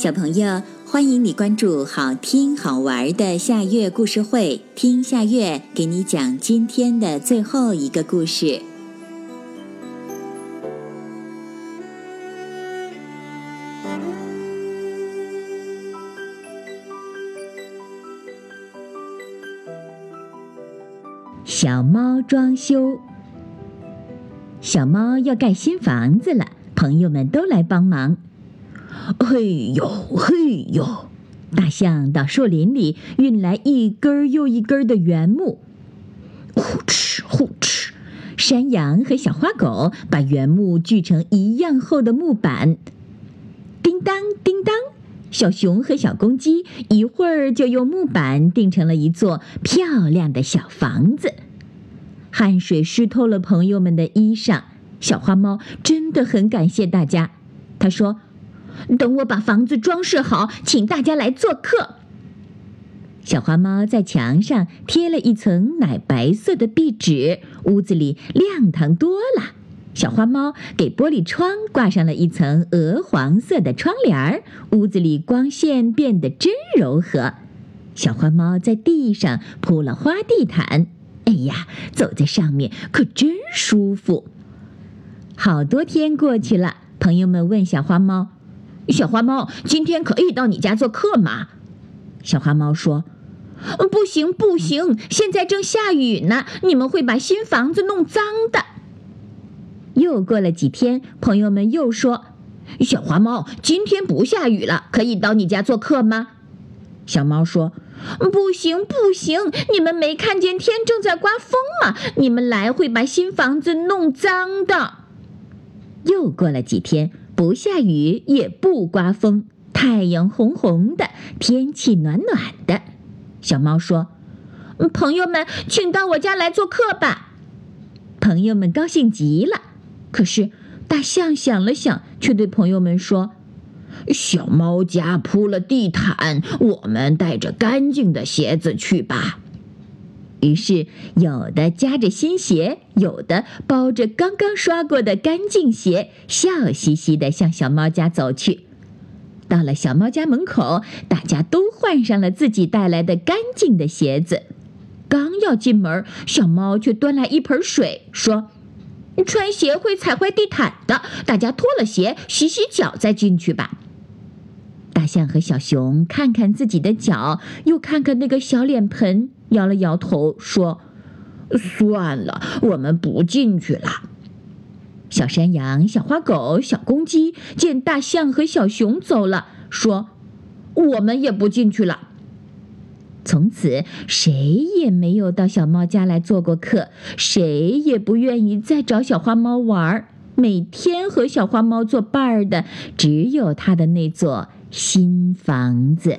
小朋友，欢迎你关注好听好玩的夏月故事会，听夏月给你讲今天的最后一个故事。小猫装修，小猫要盖新房子了，朋友们都来帮忙。嘿呦嘿呦！大象到树林里运来一根又一根的原木，呼哧呼哧。山羊和小花狗把原木锯成一样厚的木板，叮当叮当。小熊和小公鸡一会儿就用木板钉成了一座漂亮的小房子。汗水湿透了朋友们的衣裳，小花猫真的很感谢大家。它说。等我把房子装饰好，请大家来做客。小花猫在墙上贴了一层奶白色的壁纸，屋子里亮堂多了。小花猫给玻璃窗挂上了一层鹅黄色的窗帘儿，屋子里光线变得真柔和。小花猫在地上铺了花地毯，哎呀，走在上面可真舒服。好多天过去了，朋友们问小花猫。小花猫，今天可以到你家做客吗？小花猫说：“不行，不行，现在正下雨呢，你们会把新房子弄脏的。”又过了几天，朋友们又说：“小花猫，今天不下雨了，可以到你家做客吗？”小猫说：“不行，不行，你们没看见天正在刮风吗？你们来会把新房子弄脏的。”又过了几天。不下雨也不刮风，太阳红红的，天气暖暖的。小猫说：“朋友们，请到我家来做客吧。”朋友们高兴极了。可是大象想了想，却对朋友们说：“小猫家铺了地毯，我们带着干净的鞋子去吧。”于是，有的夹着新鞋，有的包着刚刚刷过的干净鞋，笑嘻嘻地向小猫家走去。到了小猫家门口，大家都换上了自己带来的干净的鞋子。刚要进门，小猫却端来一盆水，说：“穿鞋会踩坏地毯的，大家脱了鞋，洗洗脚再进去吧。”大象和小熊看看自己的脚，又看看那个小脸盆。摇了摇头，说：“算了，我们不进去了。”小山羊、小花狗、小公鸡见大象和小熊走了，说：“我们也不进去了。”从此，谁也没有到小猫家来做过客，谁也不愿意再找小花猫玩儿。每天和小花猫作伴儿的，只有它的那座新房子。